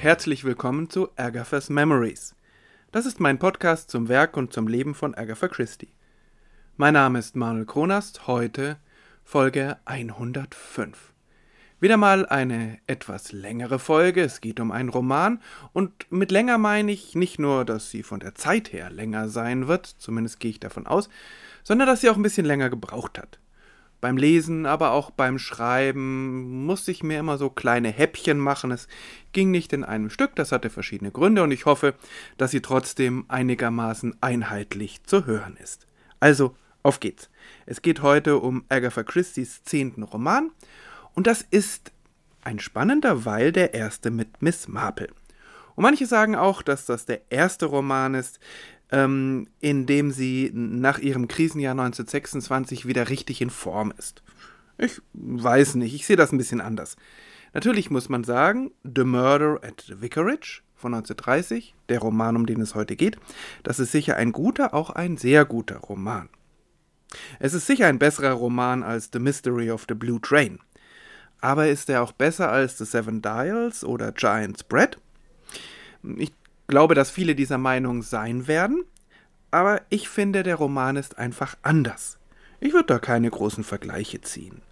Herzlich willkommen zu Agatha's Memories. Das ist mein Podcast zum Werk und zum Leben von Agatha Christie. Mein Name ist Manuel Kronast, heute Folge 105. Wieder mal eine etwas längere Folge, es geht um einen Roman und mit länger meine ich nicht nur, dass sie von der Zeit her länger sein wird, zumindest gehe ich davon aus, sondern dass sie auch ein bisschen länger gebraucht hat. Beim Lesen, aber auch beim Schreiben musste ich mir immer so kleine Häppchen machen. Es ging nicht in einem Stück, das hatte verschiedene Gründe und ich hoffe, dass sie trotzdem einigermaßen einheitlich zu hören ist. Also, auf geht's. Es geht heute um Agatha Christie's zehnten Roman und das ist ein spannender, weil der erste mit Miss Marple. Und manche sagen auch, dass das der erste Roman ist, ähm, in dem sie nach ihrem Krisenjahr 1926 wieder richtig in Form ist. Ich weiß nicht, ich sehe das ein bisschen anders. Natürlich muss man sagen, The Murder at the Vicarage von 1930, der Roman, um den es heute geht, das ist sicher ein guter, auch ein sehr guter Roman. Es ist sicher ein besserer Roman als The Mystery of the Blue Train. Aber ist er auch besser als The Seven Dials oder Giant's Bread? Ich glaube, dass viele dieser Meinung sein werden, aber ich finde, der Roman ist einfach anders. Ich würde da keine großen Vergleiche ziehen.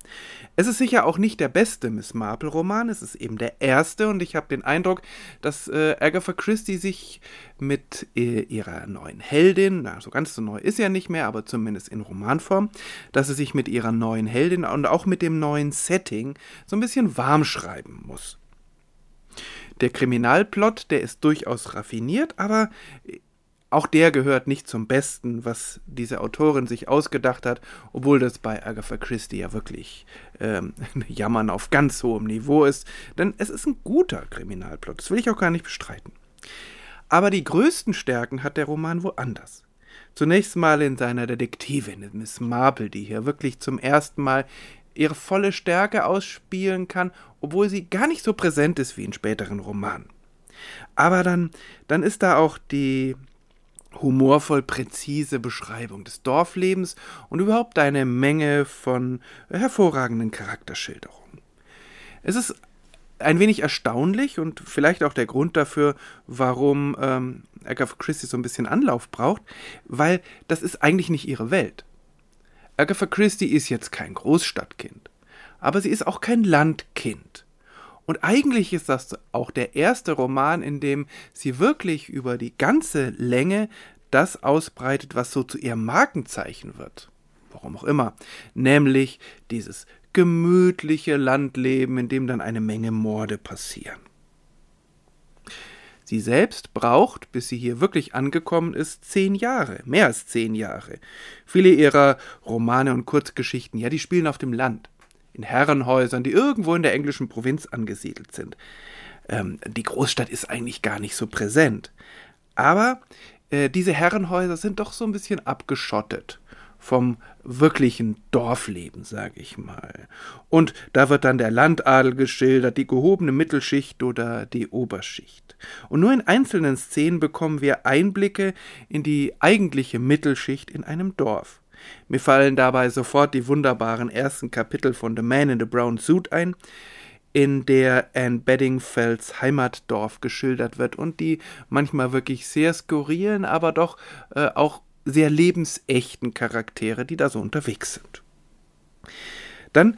Es ist sicher auch nicht der beste Miss Marple-Roman, es ist eben der erste und ich habe den Eindruck, dass äh, Agatha Christie sich mit äh, ihrer neuen Heldin, na, so ganz so neu ist sie ja nicht mehr, aber zumindest in Romanform, dass sie sich mit ihrer neuen Heldin und auch mit dem neuen Setting so ein bisschen warm schreiben muss. Der Kriminalplot, der ist durchaus raffiniert, aber auch der gehört nicht zum Besten, was diese Autorin sich ausgedacht hat, obwohl das bei Agatha Christie ja wirklich ähm, Jammern auf ganz hohem Niveau ist. Denn es ist ein guter Kriminalplot, das will ich auch gar nicht bestreiten. Aber die größten Stärken hat der Roman woanders. Zunächst mal in seiner Detektivin, Miss Marple, die hier wirklich zum ersten Mal ihre volle Stärke ausspielen kann, obwohl sie gar nicht so präsent ist wie in späteren Romanen. Aber dann, dann ist da auch die humorvoll präzise Beschreibung des Dorflebens und überhaupt eine Menge von hervorragenden Charakterschilderungen. Es ist ein wenig erstaunlich und vielleicht auch der Grund dafür, warum ähm, Agatha Christie so ein bisschen Anlauf braucht, weil das ist eigentlich nicht ihre Welt. Agatha Christie ist jetzt kein Großstadtkind, aber sie ist auch kein Landkind. Und eigentlich ist das auch der erste Roman, in dem sie wirklich über die ganze Länge das ausbreitet, was so zu ihrem Markenzeichen wird. Warum auch immer. Nämlich dieses gemütliche Landleben, in dem dann eine Menge Morde passieren. Sie selbst braucht, bis sie hier wirklich angekommen ist, zehn Jahre, mehr als zehn Jahre. Viele ihrer Romane und Kurzgeschichten, ja, die spielen auf dem Land, in Herrenhäusern, die irgendwo in der englischen Provinz angesiedelt sind. Ähm, die Großstadt ist eigentlich gar nicht so präsent. Aber äh, diese Herrenhäuser sind doch so ein bisschen abgeschottet vom wirklichen Dorfleben, sage ich mal. Und da wird dann der Landadel geschildert, die gehobene Mittelschicht oder die Oberschicht. Und nur in einzelnen Szenen bekommen wir Einblicke in die eigentliche Mittelschicht in einem Dorf. Mir fallen dabei sofort die wunderbaren ersten Kapitel von The Man in the Brown Suit ein, in der Anne Bedingfelds Heimatdorf geschildert wird und die manchmal wirklich sehr skurrilen, aber doch äh, auch sehr lebensechten Charaktere, die da so unterwegs sind. Dann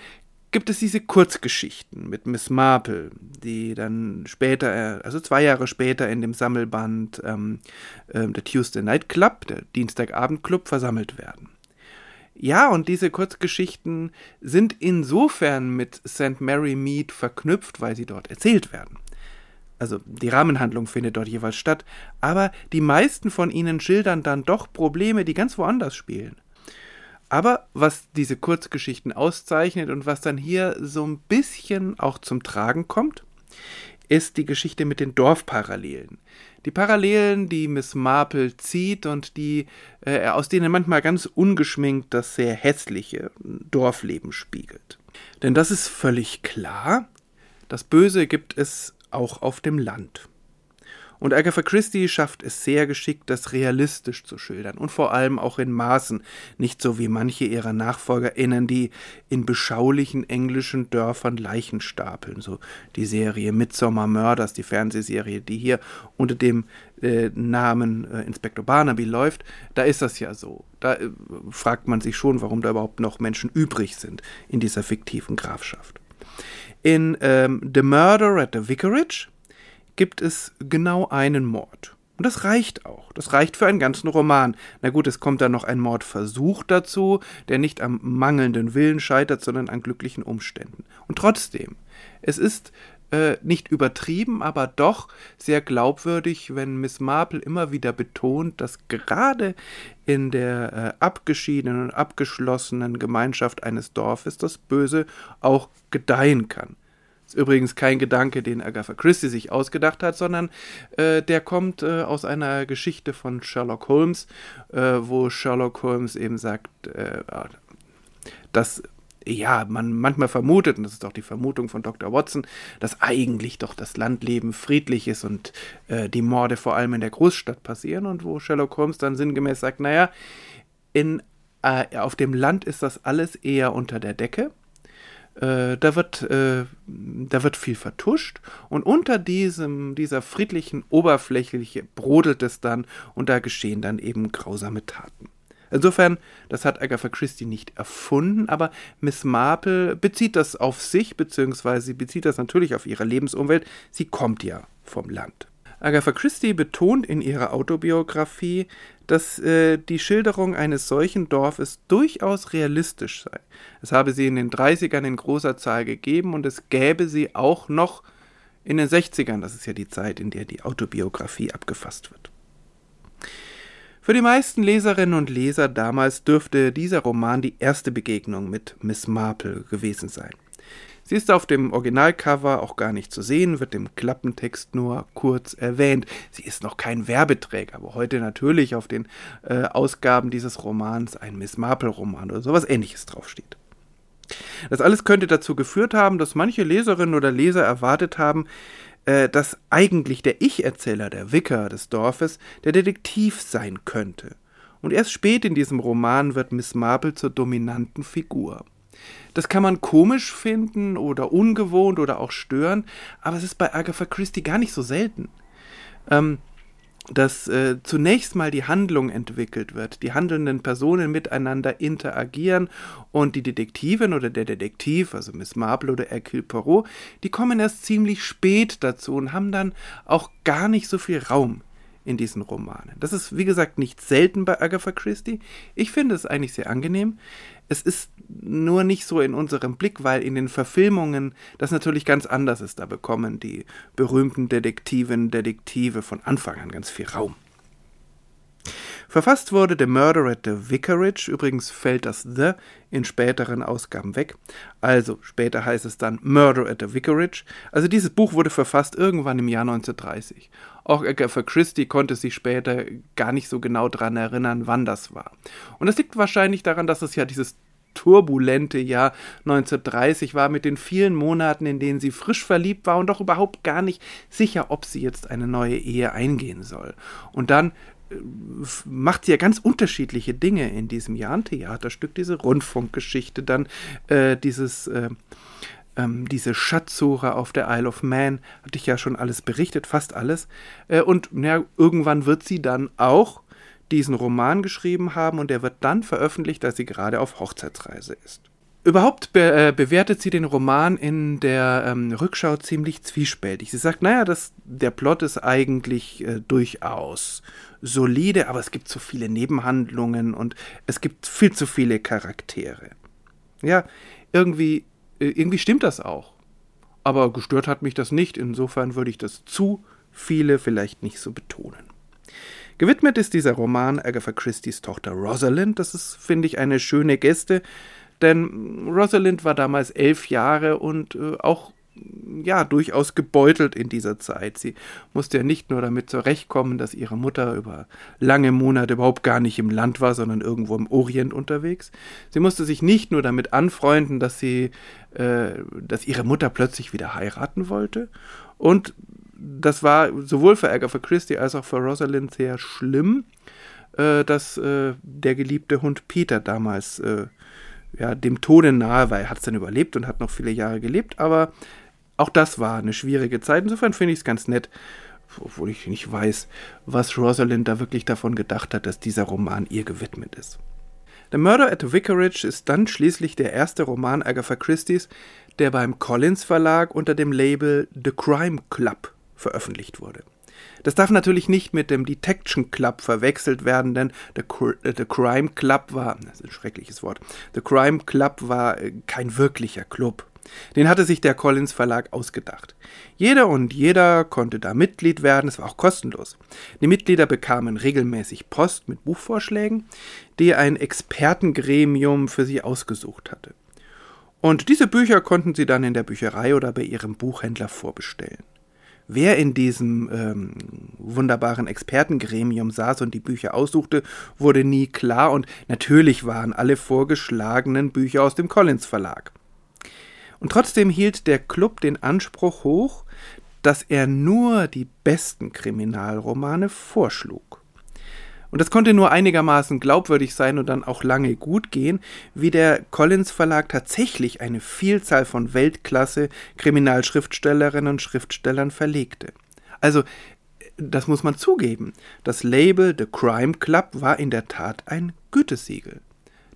gibt es diese Kurzgeschichten mit Miss Marple, die dann später, also zwei Jahre später in dem Sammelband ähm, äh, der Tuesday Night Club, der Dienstagabendclub, versammelt werden. Ja, und diese Kurzgeschichten sind insofern mit St. Mary Mead verknüpft, weil sie dort erzählt werden. Also die Rahmenhandlung findet dort jeweils statt, aber die meisten von ihnen schildern dann doch Probleme, die ganz woanders spielen. Aber was diese Kurzgeschichten auszeichnet und was dann hier so ein bisschen auch zum Tragen kommt, ist die Geschichte mit den Dorfparallelen. Die Parallelen, die Miss Marple zieht und die äh, aus denen manchmal ganz ungeschminkt das sehr hässliche Dorfleben spiegelt. Denn das ist völlig klar, das Böse gibt es auch auf dem Land. Und Agatha Christie schafft es sehr geschickt, das realistisch zu schildern und vor allem auch in Maßen, nicht so wie manche ihrer NachfolgerInnen, die in beschaulichen englischen Dörfern Leichen stapeln. So die Serie Midsommar Murders, die Fernsehserie, die hier unter dem äh, Namen äh, Inspektor Barnaby läuft, da ist das ja so. Da äh, fragt man sich schon, warum da überhaupt noch Menschen übrig sind in dieser fiktiven Grafschaft. In ähm, The Murder at the Vicarage gibt es genau einen Mord. Und das reicht auch. Das reicht für einen ganzen Roman. Na gut, es kommt dann noch ein Mordversuch dazu, der nicht am mangelnden Willen scheitert, sondern an glücklichen Umständen. Und trotzdem, es ist äh, nicht übertrieben, aber doch sehr glaubwürdig, wenn Miss Marple immer wieder betont, dass gerade in der äh, abgeschiedenen und abgeschlossenen Gemeinschaft eines Dorfes das Böse auch gedeihen kann. Ist übrigens kein Gedanke, den Agatha Christie sich ausgedacht hat, sondern äh, der kommt äh, aus einer Geschichte von Sherlock Holmes, äh, wo Sherlock Holmes eben sagt, äh, dass ja, man manchmal vermutet, und das ist auch die Vermutung von Dr. Watson, dass eigentlich doch das Landleben friedlich ist und äh, die Morde vor allem in der Großstadt passieren und wo Sherlock Holmes dann sinngemäß sagt, naja, in, äh, auf dem Land ist das alles eher unter der Decke äh, da, wird, äh, da wird viel vertuscht und unter diesem, dieser friedlichen Oberfläche brodelt es dann und da geschehen dann eben grausame Taten. Insofern, das hat Agatha Christie nicht erfunden, aber Miss Marple bezieht das auf sich, beziehungsweise sie bezieht das natürlich auf ihre Lebensumwelt. Sie kommt ja vom Land. Agatha Christie betont in ihrer Autobiografie, dass äh, die Schilderung eines solchen Dorfes durchaus realistisch sei. Es habe sie in den 30ern in großer Zahl gegeben und es gäbe sie auch noch in den 60ern. Das ist ja die Zeit, in der die Autobiografie abgefasst wird. Für die meisten Leserinnen und Leser damals dürfte dieser Roman die erste Begegnung mit Miss Marple gewesen sein. Sie ist auf dem Originalcover auch gar nicht zu sehen, wird im Klappentext nur kurz erwähnt. Sie ist noch kein Werbeträger, wo heute natürlich auf den äh, Ausgaben dieses Romans ein Miss Marple-Roman oder sowas ähnliches draufsteht. Das alles könnte dazu geführt haben, dass manche Leserinnen oder Leser erwartet haben, äh, dass eigentlich der Ich-Erzähler, der Vicar des Dorfes, der Detektiv sein könnte. Und erst spät in diesem Roman wird Miss Marple zur dominanten Figur. Das kann man komisch finden oder ungewohnt oder auch stören, aber es ist bei Agatha Christie gar nicht so selten. Ähm, dass äh, zunächst mal die Handlung entwickelt wird, die handelnden Personen miteinander interagieren und die Detektivin oder der Detektiv, also Miss Marple oder Hercule Poirot, die kommen erst ziemlich spät dazu und haben dann auch gar nicht so viel Raum in diesen Romanen. Das ist, wie gesagt, nicht selten bei Agatha Christie. Ich finde es eigentlich sehr angenehm. Es ist nur nicht so in unserem Blick, weil in den Verfilmungen das natürlich ganz anders ist. Da bekommen die berühmten Detektiven, Detektive von Anfang an ganz viel Raum. Verfasst wurde The Murder at the Vicarage, übrigens fällt das The in späteren Ausgaben weg. Also später heißt es dann Murder at the Vicarage. Also dieses Buch wurde verfasst irgendwann im Jahr 1930. Auch Agatha Christie konnte sich später gar nicht so genau daran erinnern, wann das war. Und das liegt wahrscheinlich daran, dass es ja dieses turbulente Jahr 1930 war mit den vielen Monaten, in denen sie frisch verliebt war und doch überhaupt gar nicht sicher, ob sie jetzt eine neue Ehe eingehen soll. Und dann äh, macht sie ja ganz unterschiedliche Dinge in diesem Jahr. Ein Theaterstück, diese Rundfunkgeschichte, dann äh, dieses äh, ähm, diese Schatzsuche auf der Isle of Man, hatte ich ja schon alles berichtet, fast alles. Äh, und ja, irgendwann wird sie dann auch diesen Roman geschrieben haben und der wird dann veröffentlicht, als sie gerade auf Hochzeitsreise ist. Überhaupt be äh, bewertet sie den Roman in der ähm, Rückschau ziemlich zwiespältig. Sie sagt, naja, das, der Plot ist eigentlich äh, durchaus solide, aber es gibt zu viele Nebenhandlungen und es gibt viel zu viele Charaktere. Ja, irgendwie, irgendwie stimmt das auch. Aber gestört hat mich das nicht. Insofern würde ich das zu viele vielleicht nicht so betonen. Gewidmet ist dieser Roman Agatha Christie's Tochter Rosalind. Das ist, finde ich, eine schöne Geste, denn Rosalind war damals elf Jahre und äh, auch ja, durchaus gebeutelt in dieser Zeit. Sie musste ja nicht nur damit zurechtkommen, dass ihre Mutter über lange Monate überhaupt gar nicht im Land war, sondern irgendwo im Orient unterwegs. Sie musste sich nicht nur damit anfreunden, dass sie, äh, dass ihre Mutter plötzlich wieder heiraten wollte. Und das war sowohl für Agatha Christie als auch für Rosalind sehr schlimm, äh, dass äh, der geliebte Hund Peter damals äh, ja, dem Tode nahe war. Er hat es dann überlebt und hat noch viele Jahre gelebt, aber auch das war eine schwierige Zeit. Insofern finde ich es ganz nett, obwohl ich nicht weiß, was Rosalind da wirklich davon gedacht hat, dass dieser Roman ihr gewidmet ist. The Murder at the Vicarage ist dann schließlich der erste Roman Agatha Christie's, der beim Collins Verlag unter dem Label The Crime Club veröffentlicht wurde. Das darf natürlich nicht mit dem Detection Club verwechselt werden, denn The, äh, The Crime Club war, das ist ein schreckliches Wort, The Crime Club war äh, kein wirklicher Club. Den hatte sich der Collins Verlag ausgedacht. Jeder und jeder konnte da Mitglied werden, es war auch kostenlos. Die Mitglieder bekamen regelmäßig Post mit Buchvorschlägen, die ein Expertengremium für sie ausgesucht hatte. Und diese Bücher konnten sie dann in der Bücherei oder bei ihrem Buchhändler vorbestellen. Wer in diesem ähm, wunderbaren Expertengremium saß und die Bücher aussuchte, wurde nie klar und natürlich waren alle vorgeschlagenen Bücher aus dem Collins Verlag. Und trotzdem hielt der Club den Anspruch hoch, dass er nur die besten Kriminalromane vorschlug. Und das konnte nur einigermaßen glaubwürdig sein und dann auch lange gut gehen, wie der Collins Verlag tatsächlich eine Vielzahl von Weltklasse Kriminalschriftstellerinnen und Schriftstellern verlegte. Also, das muss man zugeben. Das Label The Crime Club war in der Tat ein Gütesiegel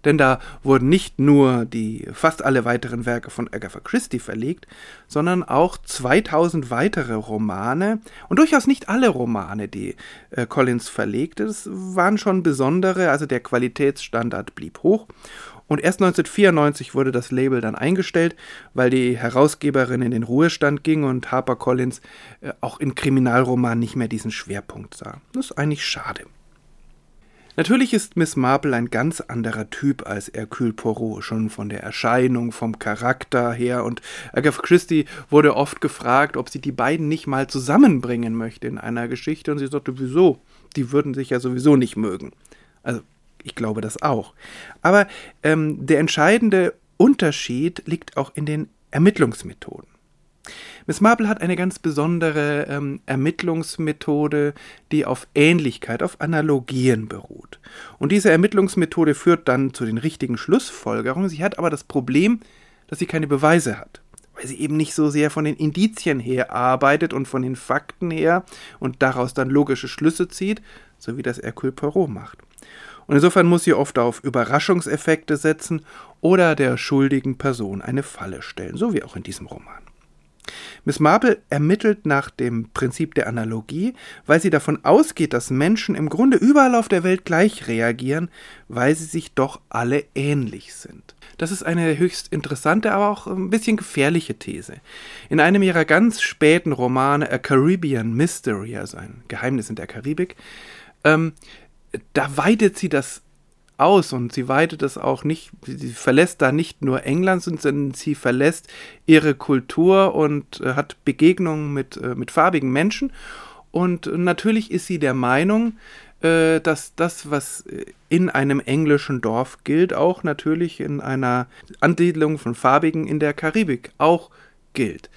denn da wurden nicht nur die fast alle weiteren Werke von Agatha Christie verlegt, sondern auch 2000 weitere Romane und durchaus nicht alle Romane, die äh, Collins verlegte. Das waren schon besondere, also der Qualitätsstandard blieb hoch. Und erst 1994 wurde das Label dann eingestellt, weil die Herausgeberin in den Ruhestand ging und Harper Collins äh, auch in Kriminalromanen nicht mehr diesen Schwerpunkt sah. Das ist eigentlich schade. Natürlich ist Miss Marple ein ganz anderer Typ als Hercule Poirot, schon von der Erscheinung, vom Charakter her. Und Agatha Christie wurde oft gefragt, ob sie die beiden nicht mal zusammenbringen möchte in einer Geschichte. Und sie sagte, wieso? Die würden sich ja sowieso nicht mögen. Also, ich glaube das auch. Aber ähm, der entscheidende Unterschied liegt auch in den Ermittlungsmethoden. Miss Marple hat eine ganz besondere ähm, Ermittlungsmethode, die auf Ähnlichkeit, auf Analogien beruht. Und diese Ermittlungsmethode führt dann zu den richtigen Schlussfolgerungen. Sie hat aber das Problem, dass sie keine Beweise hat weil sie eben nicht so sehr von den Indizien her arbeitet und von den Fakten her und daraus dann logische Schlüsse zieht, so wie das Hercule Poirot macht. Und insofern muss sie oft auf Überraschungseffekte setzen oder der schuldigen Person eine Falle stellen, so wie auch in diesem Roman. Miss Marple ermittelt nach dem Prinzip der Analogie, weil sie davon ausgeht, dass Menschen im Grunde überall auf der Welt gleich reagieren, weil sie sich doch alle ähnlich sind. Das ist eine höchst interessante, aber auch ein bisschen gefährliche These. In einem ihrer ganz späten Romane, A Caribbean Mystery, also ein Geheimnis in der Karibik, ähm, da weitet sie das aus und sie weitet es auch nicht, sie verlässt da nicht nur England, sondern sie verlässt ihre Kultur und äh, hat Begegnungen mit, äh, mit farbigen Menschen. Und natürlich ist sie der Meinung, äh, dass das, was in einem englischen Dorf gilt, auch natürlich in einer Ansiedlung von Farbigen in der Karibik auch gilt.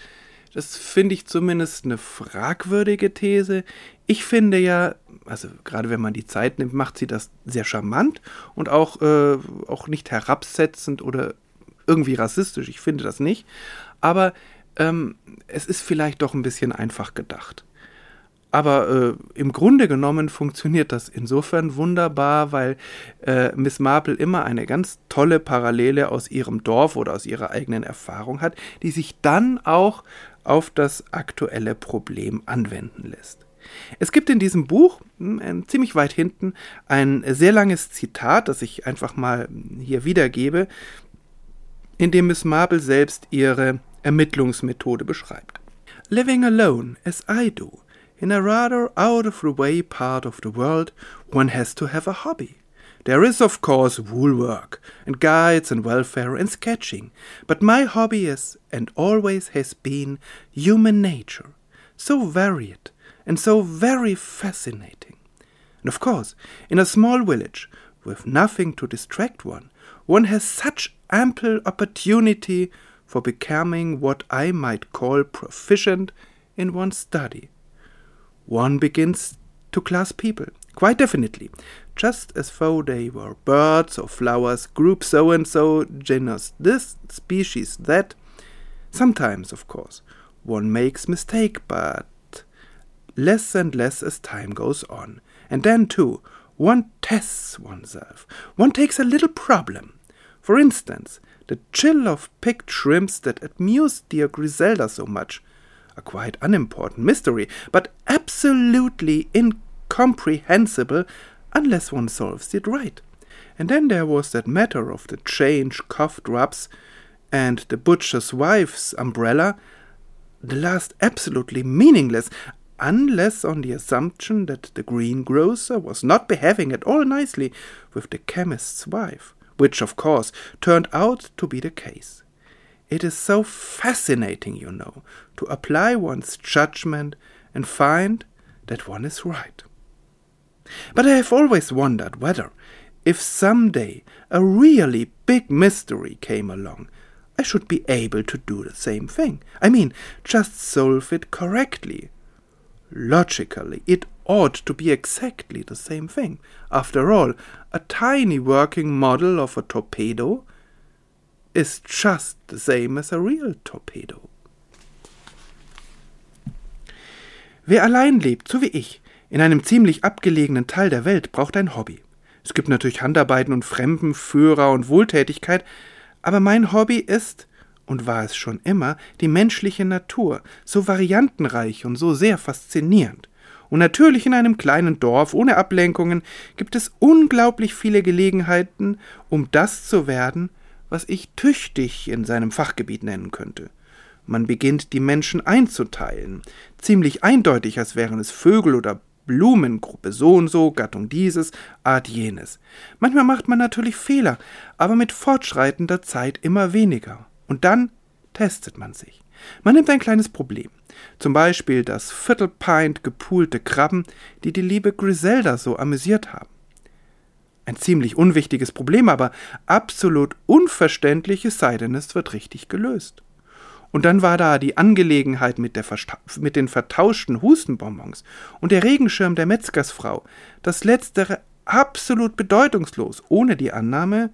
Das finde ich zumindest eine fragwürdige These. Ich finde ja, also gerade wenn man die Zeit nimmt, macht sie das sehr charmant und auch, äh, auch nicht herabsetzend oder irgendwie rassistisch. Ich finde das nicht. Aber ähm, es ist vielleicht doch ein bisschen einfach gedacht. Aber äh, im Grunde genommen funktioniert das insofern wunderbar, weil äh, Miss Marple immer eine ganz tolle Parallele aus ihrem Dorf oder aus ihrer eigenen Erfahrung hat, die sich dann auch auf das aktuelle Problem anwenden lässt. Es gibt in diesem Buch, hm, ziemlich weit hinten, ein sehr langes Zitat, das ich einfach mal hier wiedergebe, in dem Miss Marple selbst ihre Ermittlungsmethode beschreibt. Living alone, as I do, in a rather out of the way part of the world, one has to have a hobby. There is, of course, woolwork, and guides, and welfare, and sketching, but my hobby is, and always has been, human nature, so varied and so very fascinating. And of course, in a small village, with nothing to distract one, one has such ample opportunity for becoming what I might call proficient in one's study. one begins to class people. Quite definitely. Just as though they were birds or flowers, group so and so, genus this, species that. Sometimes, of course, one makes mistake, but less and less as time goes on. And then, too, one tests oneself. One takes a little problem. For instance, the chill of picked shrimps that amused dear Griselda so much. A quite unimportant mystery, but absolutely incomprehensible unless one solves it right. And then there was that matter of the change cough drops and the butcher's wife's umbrella, the last absolutely meaningless, unless on the assumption that the greengrocer was not behaving at all nicely with the chemist's wife, which of course turned out to be the case. It is so fascinating, you know, to apply one's judgment and find that one is right. But I have always wondered whether, if some day a really big mystery came along, I should be able to do the same thing. I mean, just solve it correctly. Logically, it ought to be exactly the same thing. After all, a tiny working model of a torpedo is just the same as a real torpedo. Wer allein lebt, so wie ich, in einem ziemlich abgelegenen Teil der Welt, braucht ein Hobby. Es gibt natürlich Handarbeiten und Fremdenführer und Wohltätigkeit, aber mein Hobby ist, und war es schon immer, die menschliche Natur, so variantenreich und so sehr faszinierend. Und natürlich in einem kleinen Dorf ohne Ablenkungen gibt es unglaublich viele Gelegenheiten, um das zu werden, was ich tüchtig in seinem Fachgebiet nennen könnte. Man beginnt die Menschen einzuteilen, ziemlich eindeutig, als wären es Vögel oder Blumen, Gruppe so und so, Gattung dieses, Art jenes. Manchmal macht man natürlich Fehler, aber mit fortschreitender Zeit immer weniger. Und dann testet man sich. Man nimmt ein kleines Problem. Zum Beispiel das Viertelpint gepoolte Krabben, die die liebe Griselda so amüsiert haben. Ein ziemlich unwichtiges Problem, aber absolut unverständlich, es sei denn, es wird richtig gelöst. Und dann war da die Angelegenheit mit, mit den vertauschten Hustenbonbons und der Regenschirm der Metzgersfrau. Das letztere absolut bedeutungslos, ohne die Annahme,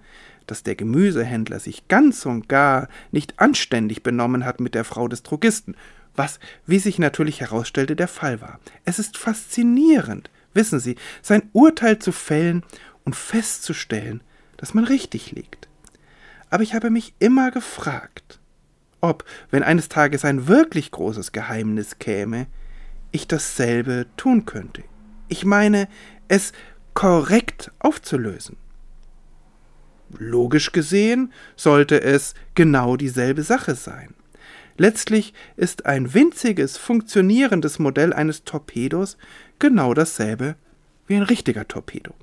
dass der Gemüsehändler sich ganz und gar nicht anständig benommen hat mit der Frau des Drogisten, was, wie sich natürlich herausstellte, der Fall war. Es ist faszinierend, wissen Sie, sein Urteil zu fällen und festzustellen, dass man richtig liegt. Aber ich habe mich immer gefragt, ob, wenn eines Tages ein wirklich großes Geheimnis käme, ich dasselbe tun könnte. Ich meine, es korrekt aufzulösen. Logisch gesehen sollte es genau dieselbe Sache sein. Letztlich ist ein winziges, funktionierendes Modell eines Torpedos genau dasselbe wie ein richtiger Torpedo.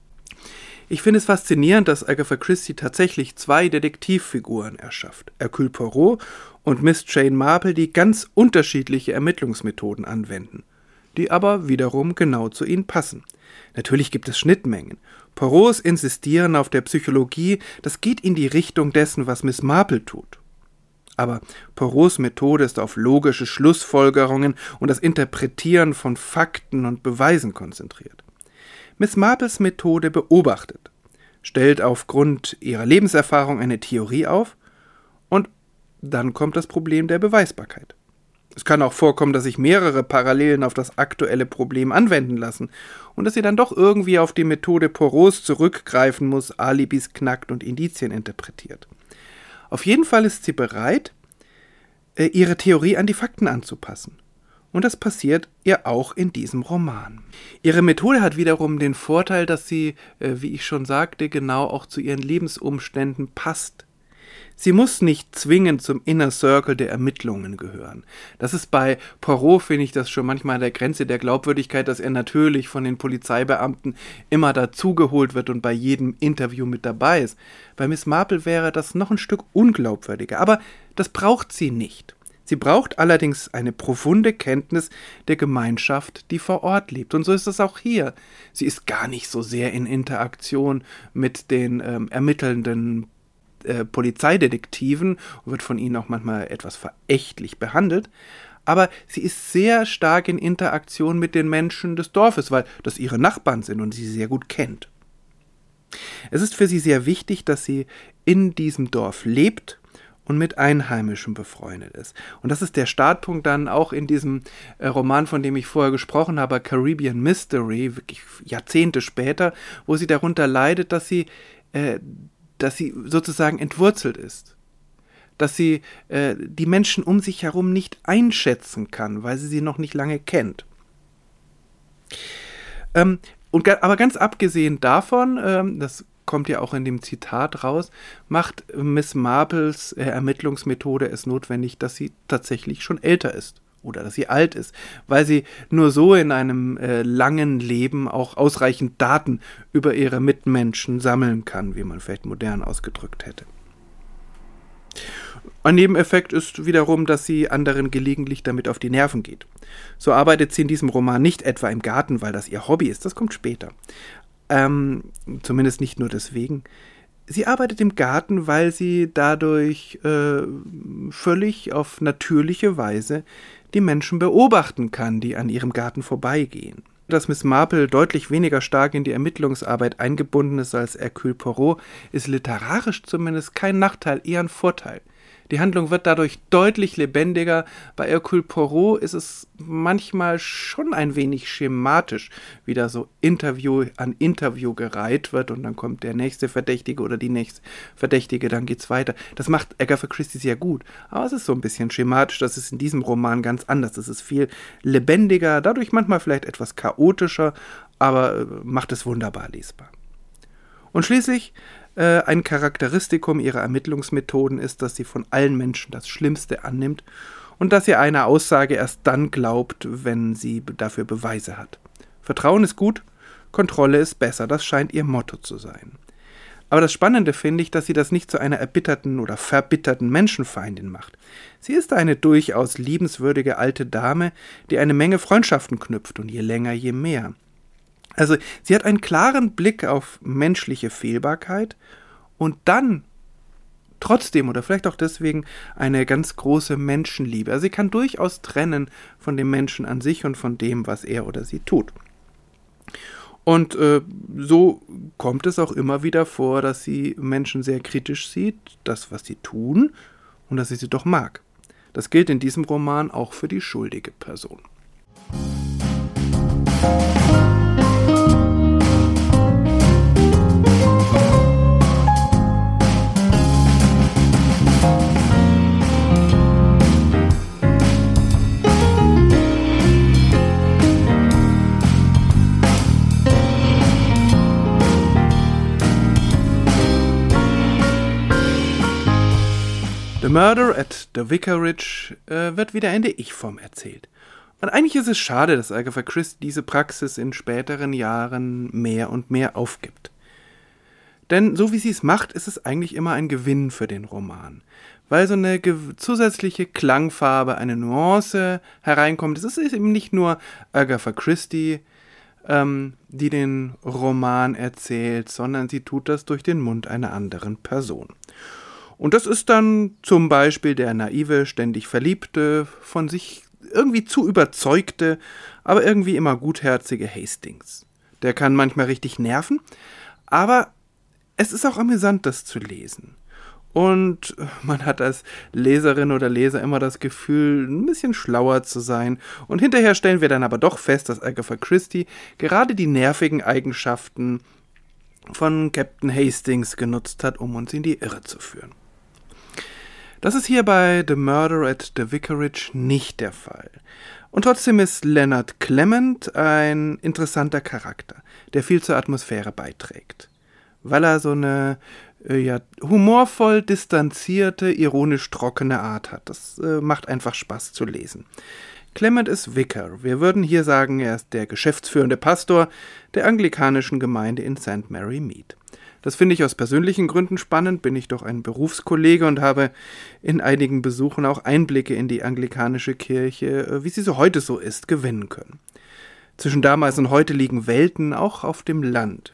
Ich finde es faszinierend, dass Agatha Christie tatsächlich zwei Detektivfiguren erschafft. Hercule Poirot und Miss Jane Marple, die ganz unterschiedliche Ermittlungsmethoden anwenden, die aber wiederum genau zu ihnen passen. Natürlich gibt es Schnittmengen. Poirots Insistieren auf der Psychologie, das geht in die Richtung dessen, was Miss Marple tut. Aber Poirots Methode ist auf logische Schlussfolgerungen und das Interpretieren von Fakten und Beweisen konzentriert. Miss Marples Methode beobachtet, stellt aufgrund ihrer Lebenserfahrung eine Theorie auf und dann kommt das Problem der Beweisbarkeit. Es kann auch vorkommen, dass sich mehrere Parallelen auf das aktuelle Problem anwenden lassen und dass sie dann doch irgendwie auf die Methode Poros zurückgreifen muss, Alibis knackt und Indizien interpretiert. Auf jeden Fall ist sie bereit, äh, ihre Theorie an die Fakten anzupassen. Und das passiert ihr auch in diesem Roman. Ihre Methode hat wiederum den Vorteil, dass sie, äh, wie ich schon sagte, genau auch zu ihren Lebensumständen passt. Sie muss nicht zwingend zum Inner Circle der Ermittlungen gehören. Das ist bei Poirot, finde ich das schon manchmal an der Grenze der Glaubwürdigkeit, dass er natürlich von den Polizeibeamten immer dazugeholt wird und bei jedem Interview mit dabei ist. Bei Miss Marple wäre das noch ein Stück unglaubwürdiger, aber das braucht sie nicht. Sie braucht allerdings eine profunde Kenntnis der Gemeinschaft, die vor Ort lebt. Und so ist es auch hier. Sie ist gar nicht so sehr in Interaktion mit den ähm, ermittelnden äh, Polizeidetektiven und wird von ihnen auch manchmal etwas verächtlich behandelt. aber sie ist sehr stark in Interaktion mit den Menschen des Dorfes, weil das ihre Nachbarn sind und sie sehr gut kennt. Es ist für sie sehr wichtig, dass sie in diesem Dorf lebt und mit Einheimischen befreundet ist. Und das ist der Startpunkt dann auch in diesem äh, Roman, von dem ich vorher gesprochen habe, Caribbean Mystery, wirklich Jahrzehnte später, wo sie darunter leidet, dass sie, äh, dass sie sozusagen entwurzelt ist dass sie äh, die Menschen um sich herum nicht einschätzen kann, weil sie sie noch nicht lange kennt. Ähm, und, aber ganz abgesehen davon, ähm, das kommt ja auch in dem Zitat raus, macht Miss Marples äh, Ermittlungsmethode es notwendig, dass sie tatsächlich schon älter ist oder dass sie alt ist, weil sie nur so in einem äh, langen Leben auch ausreichend Daten über ihre Mitmenschen sammeln kann, wie man vielleicht modern ausgedrückt hätte. Ein Nebeneffekt ist wiederum, dass sie anderen gelegentlich damit auf die Nerven geht. So arbeitet sie in diesem Roman nicht etwa im Garten, weil das ihr Hobby ist, das kommt später. Ähm, zumindest nicht nur deswegen. Sie arbeitet im Garten, weil sie dadurch äh, völlig auf natürliche Weise die Menschen beobachten kann, die an ihrem Garten vorbeigehen. Dass Miss Marple deutlich weniger stark in die Ermittlungsarbeit eingebunden ist als Hercule Poirot, ist literarisch zumindest kein Nachteil, eher ein Vorteil. Die Handlung wird dadurch deutlich lebendiger. Bei Hercule Poirot ist es manchmal schon ein wenig schematisch, wie da so Interview an Interview gereiht wird und dann kommt der nächste Verdächtige oder die nächste Verdächtige, dann geht's weiter. Das macht Agatha Christie sehr gut. Aber es ist so ein bisschen schematisch. Das ist in diesem Roman ganz anders. Es ist viel lebendiger, dadurch manchmal vielleicht etwas chaotischer, aber äh, macht es wunderbar lesbar. Und schließlich äh, ein Charakteristikum ihrer Ermittlungsmethoden ist, dass sie von allen Menschen das Schlimmste annimmt und dass sie einer Aussage erst dann glaubt, wenn sie dafür Beweise hat. Vertrauen ist gut, Kontrolle ist besser, das scheint ihr Motto zu sein. Aber das Spannende finde ich, dass sie das nicht zu einer erbitterten oder verbitterten Menschenfeindin macht. Sie ist eine durchaus liebenswürdige alte Dame, die eine Menge Freundschaften knüpft und je länger, je mehr. Also sie hat einen klaren Blick auf menschliche Fehlbarkeit und dann trotzdem oder vielleicht auch deswegen eine ganz große Menschenliebe. Also sie kann durchaus trennen von dem Menschen an sich und von dem, was er oder sie tut. Und äh, so kommt es auch immer wieder vor, dass sie Menschen sehr kritisch sieht, das, was sie tun, und dass sie sie doch mag. Das gilt in diesem Roman auch für die schuldige Person. The Murder at the Vicarage äh, wird wieder in der Ich-Form erzählt. Und eigentlich ist es schade, dass Agatha Christie diese Praxis in späteren Jahren mehr und mehr aufgibt. Denn so wie sie es macht, ist es eigentlich immer ein Gewinn für den Roman. Weil so eine zusätzliche Klangfarbe, eine Nuance hereinkommt. Es ist eben nicht nur Agatha Christie, ähm, die den Roman erzählt, sondern sie tut das durch den Mund einer anderen Person. Und das ist dann zum Beispiel der naive, ständig Verliebte, von sich irgendwie zu überzeugte, aber irgendwie immer gutherzige Hastings. Der kann manchmal richtig nerven, aber es ist auch amüsant, das zu lesen. Und man hat als Leserin oder Leser immer das Gefühl, ein bisschen schlauer zu sein. Und hinterher stellen wir dann aber doch fest, dass Agatha Christie gerade die nervigen Eigenschaften von Captain Hastings genutzt hat, um uns in die Irre zu führen. Das ist hier bei The Murder at the Vicarage nicht der Fall. Und trotzdem ist Leonard Clement ein interessanter Charakter, der viel zur Atmosphäre beiträgt. Weil er so eine äh, ja, humorvoll distanzierte, ironisch trockene Art hat. Das äh, macht einfach Spaß zu lesen. Clement ist Vicar. Wir würden hier sagen, er ist der geschäftsführende Pastor der anglikanischen Gemeinde in St. Mary Mead. Das finde ich aus persönlichen Gründen spannend, bin ich doch ein Berufskollege und habe in einigen Besuchen auch Einblicke in die anglikanische Kirche, äh, wie sie so heute so ist, gewinnen können. Zwischen damals und heute liegen Welten auch auf dem Land.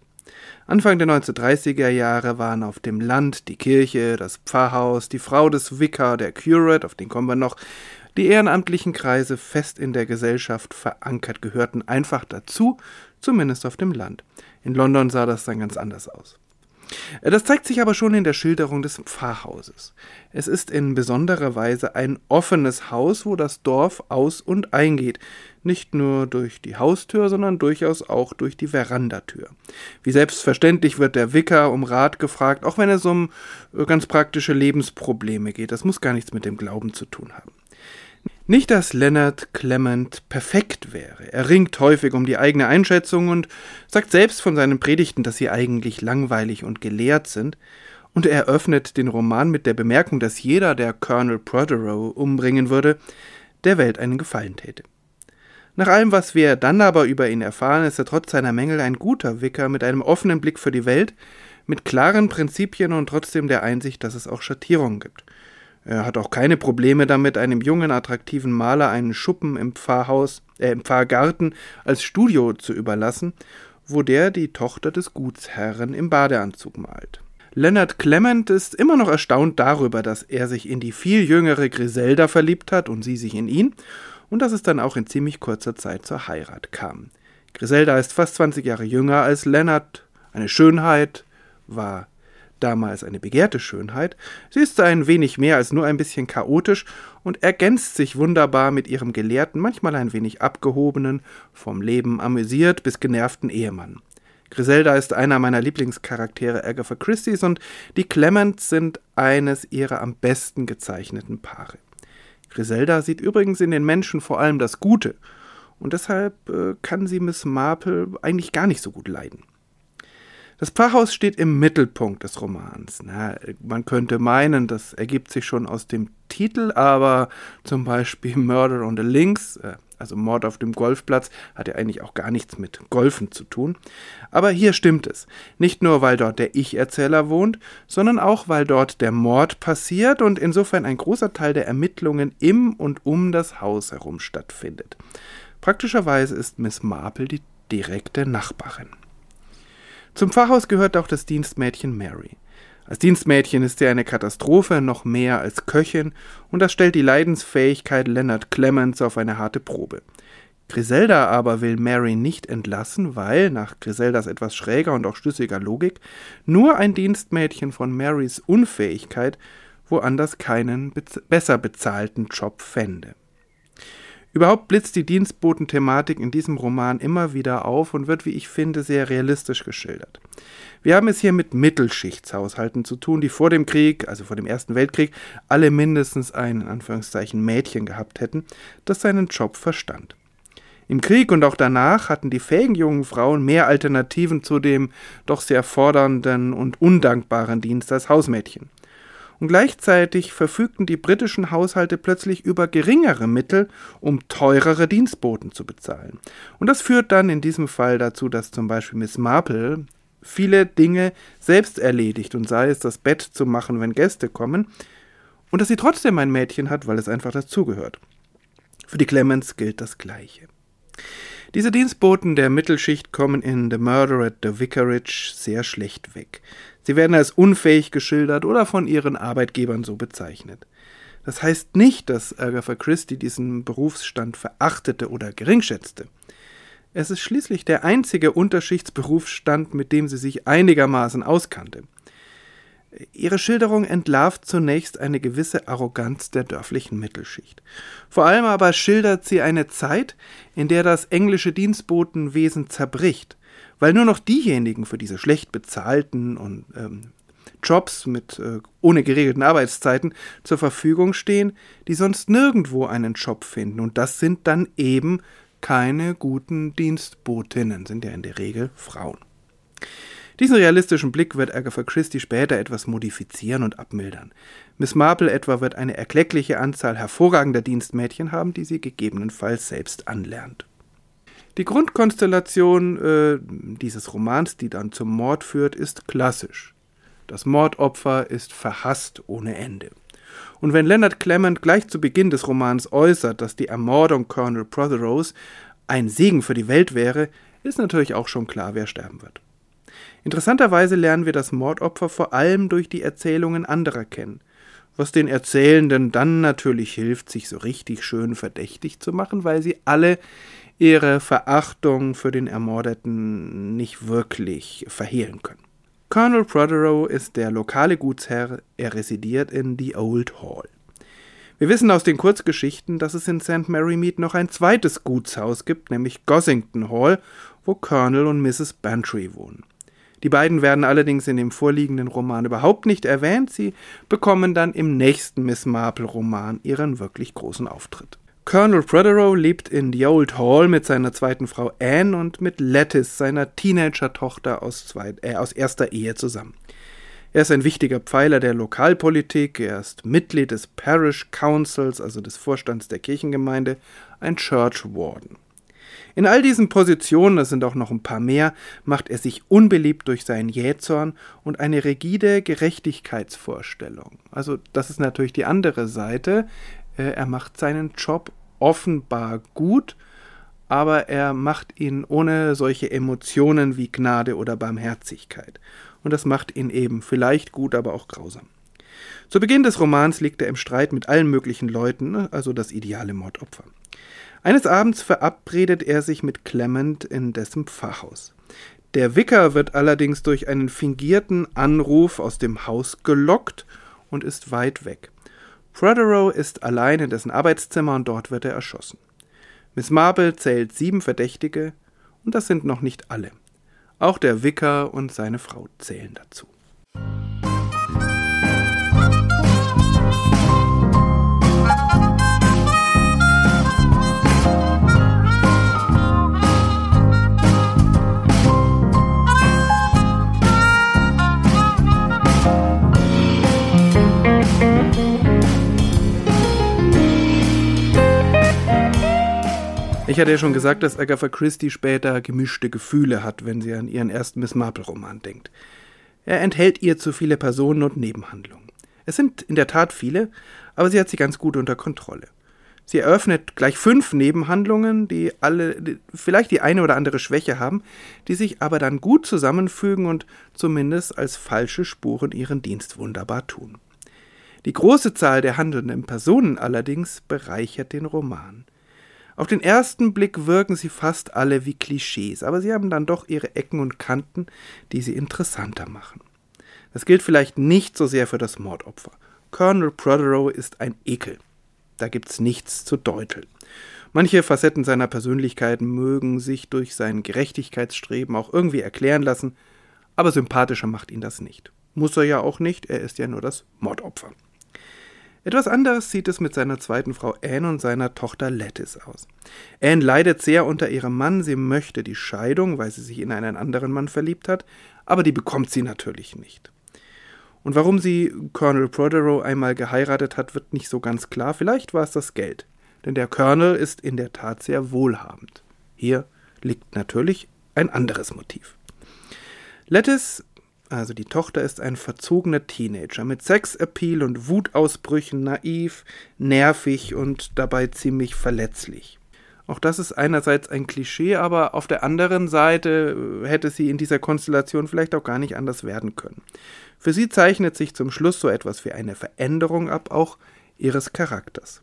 Anfang der 1930er Jahre waren auf dem Land die Kirche, das Pfarrhaus, die Frau des Vicar, der Curate, auf den kommen wir noch, Die ehrenamtlichen Kreise fest in der Gesellschaft verankert gehörten einfach dazu, zumindest auf dem Land. In London sah das dann ganz anders aus. Äh, das zeigt sich aber schon in der Schilderung des Pfarrhauses. Es ist in besonderer Weise ein offenes Haus, wo das Dorf aus und eingeht, nicht nur durch die Haustür, sondern durchaus auch durch die Verandatür. Wie selbstverständlich wird der Wicker um Rat gefragt, auch wenn es um äh, ganz praktische Lebensprobleme geht. Das muss gar nichts mit dem Glauben zu tun haben. Nicht, dass Leonard Clement perfekt wäre. Er ringt häufig um die eigene Einschätzung und sagt selbst von seinen Predigten, dass sie eigentlich langweilig und gelehrt sind. Und er öffnet den Roman mit der Bemerkung, dass jeder, der Colonel Protheroe umbringen würde, der Welt einen Gefallen täte. Nach allem, was wir dann aber über ihn erfahren, ist er trotz seiner Mängel ein guter Wicker mit einem offenen Blick für die Welt, mit klaren Prinzipien und trotzdem der Einsicht, dass es auch Schattierungen gibt. Er hat auch keine Probleme damit, einem jungen, attraktiven Maler einen Schuppen im Pfarrhaus, äh, im Pfarrgarten als Studio zu überlassen, wo der die Tochter des Gutsherren im Badeanzug malt. Leonard Clement ist immer noch erstaunt darüber, dass er sich in die viel jüngere Griselda verliebt hat und sie sich in ihn, und dass es dann auch in ziemlich kurzer Zeit zur Heirat kam. Griselda ist fast 20 Jahre jünger als Leonard, eine Schönheit, war damals eine begehrte Schönheit, sie ist ein wenig mehr als nur ein bisschen chaotisch und ergänzt sich wunderbar mit ihrem gelehrten, manchmal ein wenig abgehobenen, vom Leben amüsiert bis genervten Ehemann. Griselda ist einer meiner Lieblingscharaktere Agatha Christie's und die Clements sind eines ihrer am besten gezeichneten Paare. Griselda sieht übrigens in den Menschen vor allem das Gute und deshalb äh, kann sie Miss Marple eigentlich gar nicht so gut leiden. Das Pfarrhaus steht im Mittelpunkt des Romans. Na, man könnte meinen, das ergibt sich schon aus dem Titel, aber zum Beispiel Murder on the Links, äh, also Mord auf dem Golfplatz, hat ja eigentlich auch gar nichts mit Golfen zu tun. Aber hier stimmt es. Nicht nur, weil dort der Ich-Erzähler wohnt, sondern auch, weil dort der Mord passiert und insofern ein großer Teil der Ermittlungen im und um das Haus herum stattfindet. Praktischerweise ist Miss Marple die direkte Nachbarin. Zum Pfarrhaus gehört auch das Dienstmädchen Mary. Als Dienstmädchen ist sie eine Katastrophe, noch mehr als Köchin, und das stellt die Leidensfähigkeit Leonard Clemens auf eine harte Probe. Griselda aber will Mary nicht entlassen, weil, nach Griseldas etwas schräger und auch schlüssiger Logik, nur ein Dienstmädchen von Marys Unfähigkeit woanders keinen bez besser bezahlten Job fände. Überhaupt blitzt die Dienstboten-Thematik in diesem Roman immer wieder auf und wird, wie ich finde, sehr realistisch geschildert. Wir haben es hier mit Mittelschichtshaushalten zu tun, die vor dem Krieg, also vor dem Ersten Weltkrieg, alle mindestens ein, in Anführungszeichen, Mädchen gehabt hätten, das seinen Job verstand. Im Krieg und auch danach hatten die fähigen jungen Frauen mehr Alternativen zu dem doch sehr fordernden und undankbaren Dienst als Hausmädchen und gleichzeitig verfügten die britischen Haushalte plötzlich über geringere Mittel, um teurere Dienstboten zu bezahlen. Und das führt dann in diesem Fall dazu, dass zum Beispiel Miss Marple viele Dinge selbst erledigt und sei es das Bett zu machen, wenn Gäste kommen, und dass sie trotzdem ein Mädchen hat, weil es einfach dazugehört. Für die Clemens gilt das Gleiche. Diese Dienstboten der Mittelschicht kommen in The Murder at the Vicarage sehr schlecht weg. Sie werden als unfähig geschildert oder von ihren Arbeitgebern so bezeichnet. Das heißt nicht, dass Agatha Christie diesen Berufsstand verachtete oder geringschätzte. Es ist schließlich der einzige Unterschichtsberufsstand, mit dem sie sich einigermaßen auskannte. Ihre Schilderung entlarvt zunächst eine gewisse Arroganz der dörflichen Mittelschicht. Vor allem aber schildert sie eine Zeit, in der das englische Dienstbotenwesen zerbricht, weil nur noch diejenigen für diese schlecht bezahlten und ähm, Jobs mit äh, ohne geregelten Arbeitszeiten zur Verfügung stehen, die sonst nirgendwo einen Job finden. Und das sind dann eben keine guten Dienstbotinnen, sind ja in der Regel Frauen. Diesen realistischen Blick wird Agatha Christie später etwas modifizieren und abmildern. Miss Marple etwa wird eine erkleckliche Anzahl hervorragender Dienstmädchen haben, die sie gegebenenfalls selbst anlernt. Die Grundkonstellation äh, dieses Romans, die dann zum Mord führt, ist klassisch. Das Mordopfer ist verhasst ohne Ende. Und wenn Leonard Clement gleich zu Beginn des Romans äußert, dass die Ermordung Colonel Protheroes ein Segen für die Welt wäre, ist natürlich auch schon klar, wer sterben wird. Interessanterweise lernen wir das Mordopfer vor allem durch die Erzählungen anderer kennen. was den Erzählenden dann natürlich hilft, sich so richtig schön verdächtig zu machen, weil sie alle ihre Verachtung für den Ermordeten nicht wirklich verhehlen können. Colonel Prothero ist der lokale Gutsherr, er residiert in The Old Hall. Wir wissen aus den Kurzgeschichten, dass es in St. Mary Mead noch ein zweites Gutshaus gibt, nämlich Gossington Hall, wo Colonel und Mrs. Bantry wohnen. Die beiden werden allerdings in dem vorliegenden Roman überhaupt nicht erwähnt, sie bekommen dann im nächsten Miss Marple Roman ihren wirklich großen Auftritt. Colonel Prothero lebt in The Old Hall mit seiner zweiten Frau Anne und mit Lettice, seiner Teenager-Tochter aus, äh, aus erster Ehe zusammen. Er ist ein wichtiger Pfeiler der Lokalpolitik, er ist Mitglied des Parish Councils, also des Vorstands der Kirchengemeinde, ein Church Warden. In all diesen Positionen, es sind auch noch ein paar mehr, macht er sich unbeliebt durch seinen Jähzorn und eine rigide Gerechtigkeitsvorstellung. Also das ist natürlich die andere Seite. Äh, er macht seinen Job offenbar gut, aber er macht ihn ohne solche Emotionen wie Gnade oder Barmherzigkeit. Und das macht ihn eben vielleicht gut, aber auch grausam. Zu Beginn des Romans liegt er im Streit mit allen möglichen Leuten, also das ideale Mordopfer. Eines Abends verabredet er sich mit Clement in dessen Pfarrhaus. Der Wicker wird allerdings durch einen fingierten Anruf aus dem Haus gelockt und ist weit weg. Prothero ist allein in dessen Arbeitszimmer und dort wird er erschossen. Miss Marple zählt sieben Verdächtige und das sind noch nicht alle. Auch der Wicker und seine Frau zählen dazu. Ich hatte ja schon gesagt, dass Agatha Christie später gemischte Gefühle hat, wenn sie an ihren ersten Miss Marple-Roman denkt. Er enthält ihr zu viele Personen und Nebenhandlungen. Es sind in der Tat viele, aber sie hat sie ganz gut unter Kontrolle. Sie eröffnet gleich fünf Nebenhandlungen, die alle die vielleicht die eine oder andere Schwäche haben, die sich aber dann gut zusammenfügen und zumindest als falsche Spuren ihren Dienst wunderbar tun. Die große Zahl der handelnden Personen allerdings bereichert den Roman. Auf den ersten Blick wirken sie fast alle wie Klischees, aber sie haben dann doch ihre Ecken und Kanten, die sie interessanter machen. Das gilt vielleicht nicht so sehr für das Mordopfer. Colonel Prothero ist ein Ekel. Da gibt's nichts zu deuteln. Manche Facetten seiner Persönlichkeit mögen sich durch sein Gerechtigkeitsstreben auch irgendwie erklären lassen, aber sympathischer macht ihn das nicht. Muss er ja auch nicht, er ist ja nur das Mordopfer. Etwas anderes sieht es mit seiner zweiten Frau Anne und seiner Tochter Lettice aus. Anne leidet sehr unter ihrem Mann, sie möchte die Scheidung, weil sie sich in einen anderen Mann verliebt hat, aber die bekommt sie natürlich nicht. Und warum sie Colonel Prothero einmal geheiratet hat, wird nicht so ganz klar. Vielleicht war es das Geld. Denn der Colonel ist in der Tat sehr wohlhabend. Hier liegt natürlich ein anderes Motiv. Lettice also die Tochter ist ein verzogener Teenager mit Sexappeal und Wutausbrüchen, naiv, nervig und dabei ziemlich verletzlich. Auch das ist einerseits ein Klischee, aber auf der anderen Seite äh, hätte sie in dieser Konstellation vielleicht auch gar nicht anders werden können. Für sie zeichnet sich zum Schluss so etwas wie eine Veränderung ab, auch ihres Charakters.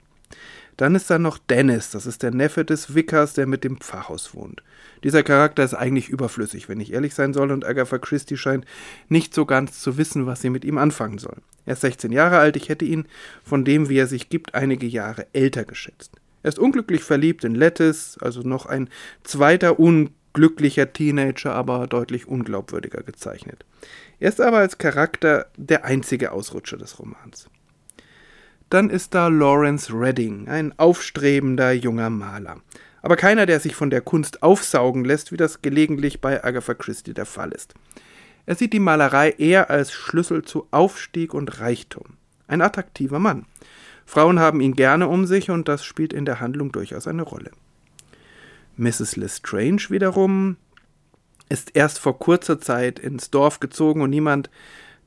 Dann ist da noch Dennis, das ist der Neffe des Vickers, der mit dem Pfarrhaus wohnt. Dieser Charakter ist eigentlich überflüssig, wenn ich ehrlich sein soll, und Agatha Christie scheint nicht so ganz zu wissen, was sie mit ihm anfangen soll. Er ist 16 Jahre alt, ich hätte ihn, von dem wie er sich gibt, einige Jahre älter geschätzt. Er ist unglücklich verliebt in Lettice, also noch ein zweiter unglücklicher Teenager, aber deutlich unglaubwürdiger gezeichnet. Er ist aber als Charakter der einzige Ausrutscher des Romans. Dann ist da Lawrence Redding, ein aufstrebender junger Maler. Aber keiner, der sich von der Kunst aufsaugen lässt, wie das gelegentlich bei Agatha Christie der Fall ist. Er sieht die Malerei eher als Schlüssel zu Aufstieg und Reichtum. Ein attraktiver Mann. Frauen haben ihn gerne um sich und das spielt in der Handlung durchaus eine Rolle. Mrs. Lestrange wiederum ist erst vor kurzer Zeit ins Dorf gezogen und niemand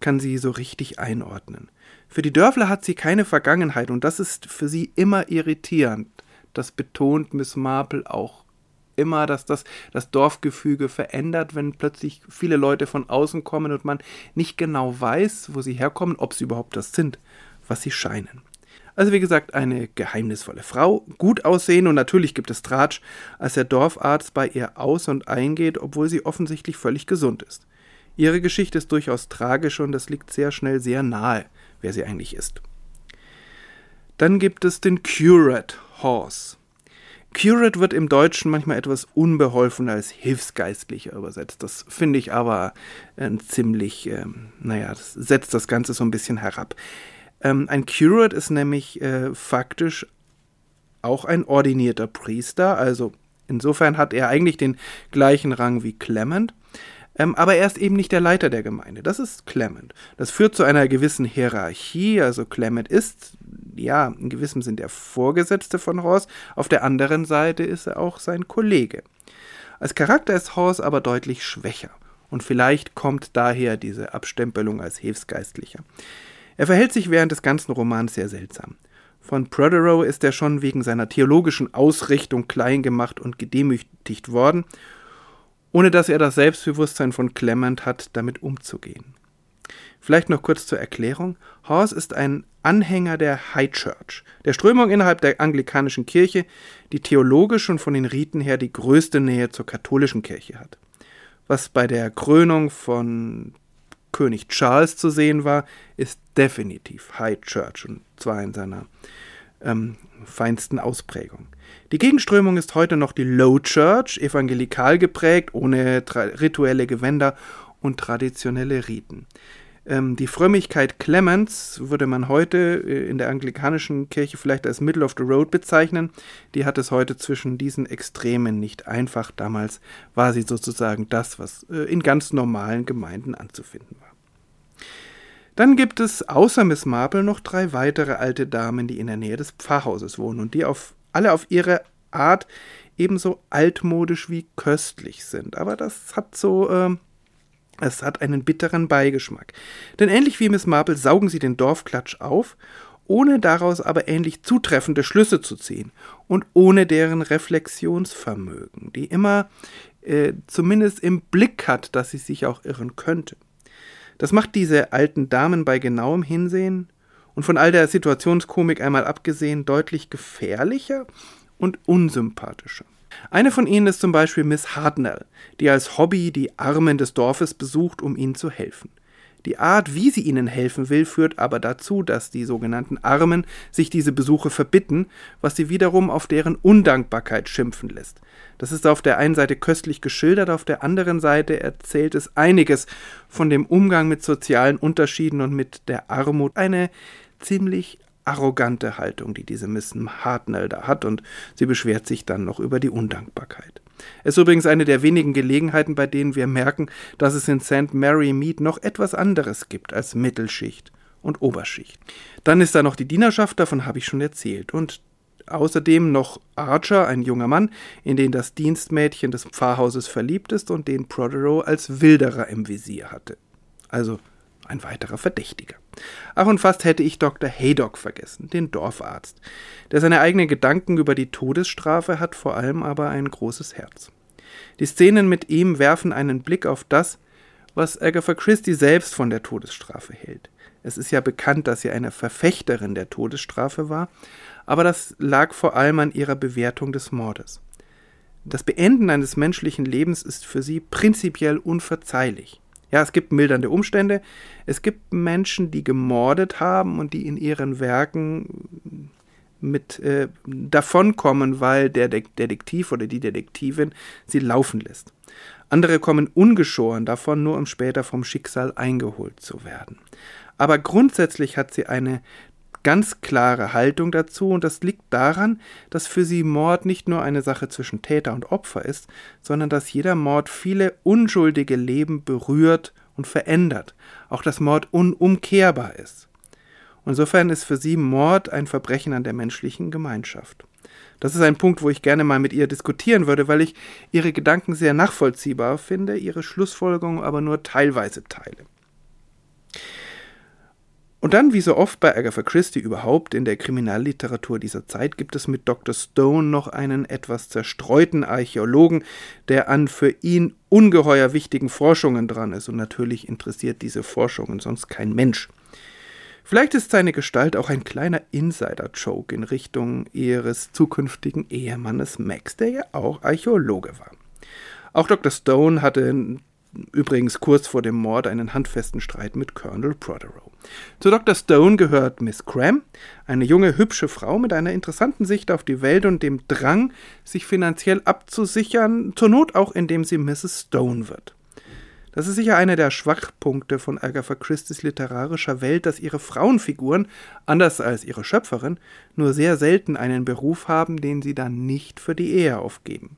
kann sie so richtig einordnen. Für die Dörfler hat sie keine Vergangenheit und das ist für sie immer irritierend. Das betont Miss Marple auch immer, dass das das Dorfgefüge verändert, wenn plötzlich viele Leute von außen kommen und man nicht genau weiß, wo sie herkommen, ob sie überhaupt das sind, was sie scheinen. Also wie gesagt, eine geheimnisvolle Frau, gut aussehen und natürlich gibt es Tratsch, als der Dorfarzt bei ihr aus und eingeht, obwohl sie offensichtlich völlig gesund ist. Ihre Geschichte ist durchaus tragisch und es liegt sehr schnell sehr nahe, wer sie eigentlich ist. Dann gibt es den Curate Horse. Curate wird im Deutschen manchmal etwas unbeholfen als Hilfsgeistlicher übersetzt. Das finde ich aber äh, ziemlich, äh, naja, das setzt das Ganze so ein bisschen herab. Ähm, ein Curate ist nämlich äh, faktisch auch ein ordinierter Priester, also insofern hat er eigentlich den gleichen Rang wie Clement. Ähm, aber er ist eben nicht der Leiter der Gemeinde. Das ist Clement. Das führt zu einer gewissen Hierarchie. Also Clement ist, ja, in gewissem Sinn der Vorgesetzte von Horst. Auf der anderen Seite ist er auch sein Kollege. Als Charakter ist Horst aber deutlich schwächer. Und vielleicht kommt daher diese Abstempelung als Hilfsgeistlicher. Er verhält sich während des ganzen Romans sehr seltsam. Von Prothero ist er schon wegen seiner theologischen Ausrichtung klein gemacht und gedemütigt worden ohne dass er das Selbstbewusstsein von Clement hat, damit umzugehen. Vielleicht noch kurz zur Erklärung. Hawes ist ein Anhänger der High Church, der Strömung innerhalb der anglikanischen Kirche, die theologisch und von den Riten her die größte Nähe zur katholischen Kirche hat. Was bei der Krönung von König Charles zu sehen war, ist definitiv High Church und zwar in seiner ähm, feinsten Ausprägung. Die Gegenströmung ist heute noch die Low Church, evangelikal geprägt, ohne rituelle Gewänder und traditionelle Riten. Ähm, die Frömmigkeit Clements würde man heute äh, in der anglikanischen Kirche vielleicht als Middle of the Road bezeichnen. Die hat es heute zwischen diesen Extremen nicht einfach. Damals war sie sozusagen das, was äh, in ganz normalen Gemeinden anzufinden war. Dann gibt es außer Miss Marple noch drei weitere alte Damen, die in der Nähe des Pfarrhauses wohnen und die auf alle auf ihre Art ebenso altmodisch wie köstlich sind. Aber das hat so, äh, es hat einen bitteren Beigeschmack. Denn ähnlich wie Miss Marple saugen sie den Dorfklatsch auf, ohne daraus aber ähnlich zutreffende Schlüsse zu ziehen und ohne deren Reflexionsvermögen, die immer äh, zumindest im Blick hat, dass sie sich auch irren könnte. Das macht diese alten Damen bei genauem Hinsehen und von all der Situationskomik einmal abgesehen deutlich gefährlicher und unsympathischer. Eine von ihnen ist zum Beispiel Miss Hartnell, die als Hobby die Armen des Dorfes besucht, um ihnen zu helfen. Die Art, wie sie ihnen helfen will, führt aber dazu, dass die sogenannten Armen sich diese Besuche verbitten, was sie wiederum auf deren Undankbarkeit schimpfen lässt. Das ist auf der einen Seite köstlich geschildert, auf der anderen Seite erzählt es einiges von dem Umgang mit sozialen Unterschieden und mit der Armut. Eine ziemlich arrogante Haltung, die diese Miss Hartnell da hat, und sie beschwert sich dann noch über die Undankbarkeit. Es ist übrigens eine der wenigen Gelegenheiten, bei denen wir merken, dass es in St. Mary Mead noch etwas anderes gibt als Mittelschicht und Oberschicht. Dann ist da noch die Dienerschaft, davon habe ich schon erzählt, und außerdem noch Archer, ein junger Mann, in den das Dienstmädchen des Pfarrhauses verliebt ist und den Prothero als Wilderer im Visier hatte. Also ein weiterer Verdächtiger. Ach, und fast hätte ich Dr. Haydock vergessen, den Dorfarzt, der seine eigenen Gedanken über die Todesstrafe hat, vor allem aber ein großes Herz. Die Szenen mit ihm werfen einen Blick auf das, was Agatha Christie selbst von der Todesstrafe hält. Es ist ja bekannt, dass sie eine Verfechterin der Todesstrafe war, aber das lag vor allem an ihrer Bewertung des Mordes. Das Beenden eines menschlichen Lebens ist für sie prinzipiell unverzeihlich. Ja, es gibt mildernde Umstände. Es gibt Menschen, die gemordet haben und die in ihren Werken mit äh, davonkommen, weil der De Detektiv oder die Detektivin sie laufen lässt. Andere kommen ungeschoren davon, nur um später vom Schicksal eingeholt zu werden. Aber grundsätzlich hat sie eine ganz klare Haltung dazu und das liegt daran, dass für sie Mord nicht nur eine Sache zwischen Täter und Opfer ist, sondern dass jeder Mord viele unschuldige Leben berührt und verändert, auch dass Mord unumkehrbar ist. Insofern ist für sie Mord ein Verbrechen an der menschlichen Gemeinschaft. Das ist ein Punkt, wo ich gerne mal mit ihr diskutieren würde, weil ich ihre Gedanken sehr nachvollziehbar finde, ihre Schlussfolgerungen aber nur teilweise teile. Und dann, wie so oft bei Agatha Christie überhaupt in der Kriminalliteratur dieser Zeit, gibt es mit Dr. Stone noch einen etwas zerstreuten Archäologen, der an für ihn ungeheuer wichtigen Forschungen dran ist. Und natürlich interessiert diese Forschungen sonst kein Mensch. Vielleicht ist seine Gestalt auch ein kleiner Insider-Joke in Richtung ihres zukünftigen Ehemannes Max, der ja auch Archäologe war. Auch Dr. Stone hatte übrigens kurz vor dem Mord einen handfesten Streit mit Colonel Protheroe. Zu Dr. Stone gehört Miss Cram, eine junge, hübsche Frau mit einer interessanten Sicht auf die Welt und dem Drang, sich finanziell abzusichern, zur Not auch indem sie Mrs. Stone wird. Das ist sicher einer der Schwachpunkte von Agatha Christie's literarischer Welt, dass ihre Frauenfiguren, anders als ihre Schöpferin, nur sehr selten einen Beruf haben, den sie dann nicht für die Ehe aufgeben.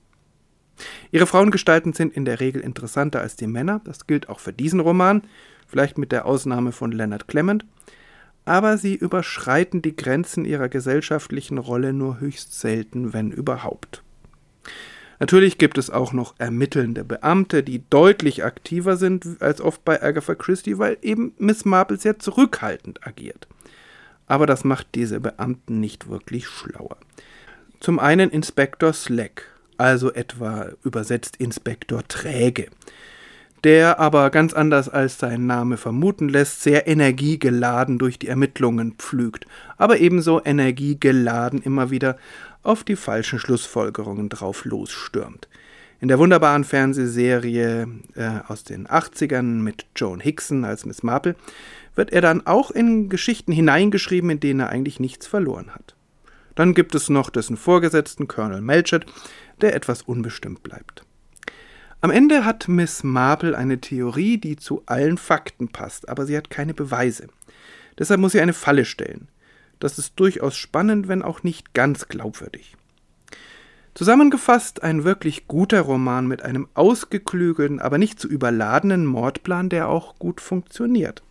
Ihre Frauengestalten sind in der Regel interessanter als die Männer, das gilt auch für diesen Roman, vielleicht mit der Ausnahme von Leonard Clement, aber sie überschreiten die Grenzen ihrer gesellschaftlichen Rolle nur höchst selten, wenn überhaupt. Natürlich gibt es auch noch ermittelnde Beamte, die deutlich aktiver sind als oft bei Agatha Christie, weil eben Miss Marple sehr zurückhaltend agiert. Aber das macht diese Beamten nicht wirklich schlauer. Zum einen Inspektor Slack, also etwa übersetzt Inspektor Träge, der aber ganz anders als sein Name vermuten lässt, sehr energiegeladen durch die Ermittlungen pflügt, aber ebenso energiegeladen immer wieder auf die falschen Schlussfolgerungen drauf losstürmt. In der wunderbaren Fernsehserie äh, aus den 80ern mit Joan Hickson als Miss Marple wird er dann auch in Geschichten hineingeschrieben, in denen er eigentlich nichts verloren hat. Dann gibt es noch dessen Vorgesetzten Colonel Melchett, der etwas unbestimmt bleibt. Am Ende hat Miss Marple eine Theorie, die zu allen Fakten passt, aber sie hat keine Beweise. Deshalb muss sie eine Falle stellen. Das ist durchaus spannend, wenn auch nicht ganz glaubwürdig. Zusammengefasst ein wirklich guter Roman mit einem ausgeklügelten, aber nicht zu überladenen Mordplan, der auch gut funktioniert.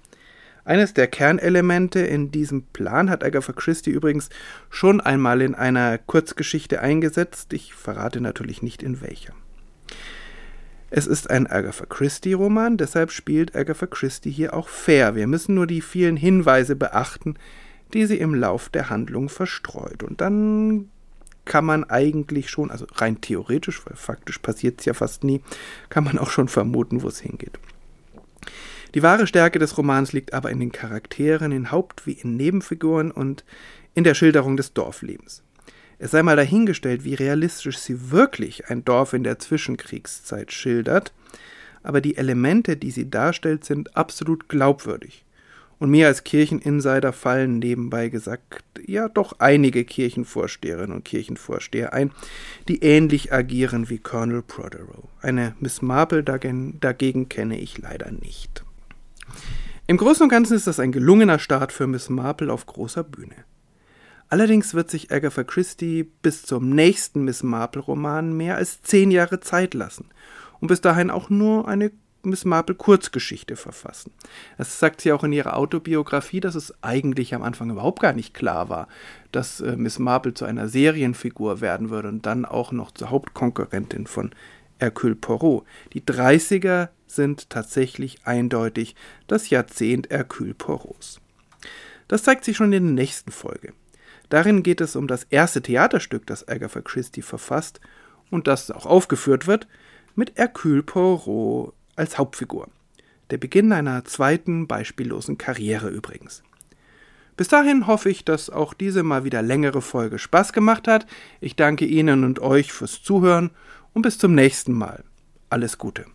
Eines der Kernelemente in diesem Plan hat Agatha Christie übrigens schon einmal in einer Kurzgeschichte eingesetzt, ich verrate natürlich nicht in welcher. Es ist ein Agatha Christie-Roman, deshalb spielt Agatha Christie hier auch fair. Wir müssen nur die vielen Hinweise beachten, die sie im Lauf der Handlung verstreut. Und dann kann man eigentlich schon, also rein theoretisch, weil faktisch passiert es ja fast nie, kann man auch schon vermuten, wo es hingeht. Die wahre Stärke des Romans liegt aber in den Charakteren, in Haupt- wie in Nebenfiguren und in der Schilderung des Dorflebens. Es sei mal dahingestellt, wie realistisch sie wirklich ein Dorf in der Zwischenkriegszeit schildert, aber die Elemente, die sie darstellt, sind absolut glaubwürdig. Und mir als Kircheninsider fallen nebenbei gesagt ja doch einige Kirchenvorsteherinnen und Kirchenvorsteher ein, die ähnlich agieren wie Colonel Protheroe. Eine Miss Marple dagegen, dagegen kenne ich leider nicht. Im Großen und Ganzen ist das ein gelungener Start für Miss Marple auf großer Bühne. Allerdings wird sich Agatha Christie bis zum nächsten Miss Marple-Roman mehr als zehn Jahre Zeit lassen und bis dahin auch nur eine Miss Marple Kurzgeschichte verfassen. Das sagt sie auch in ihrer Autobiografie, dass es eigentlich am Anfang überhaupt gar nicht klar war, dass äh, Miss Marple zu einer Serienfigur werden würde und dann auch noch zur Hauptkonkurrentin von Hercule Poirot. Die 30er sind tatsächlich eindeutig das Jahrzehnt Hercule Poirots. Das zeigt sich schon in der nächsten Folge. Darin geht es um das erste Theaterstück, das Agatha Christie verfasst und das auch aufgeführt wird, mit Hercule Poirot als Hauptfigur. Der Beginn einer zweiten beispiellosen Karriere übrigens. Bis dahin hoffe ich, dass auch diese mal wieder längere Folge Spaß gemacht hat. Ich danke Ihnen und euch fürs Zuhören und bis zum nächsten Mal. Alles Gute.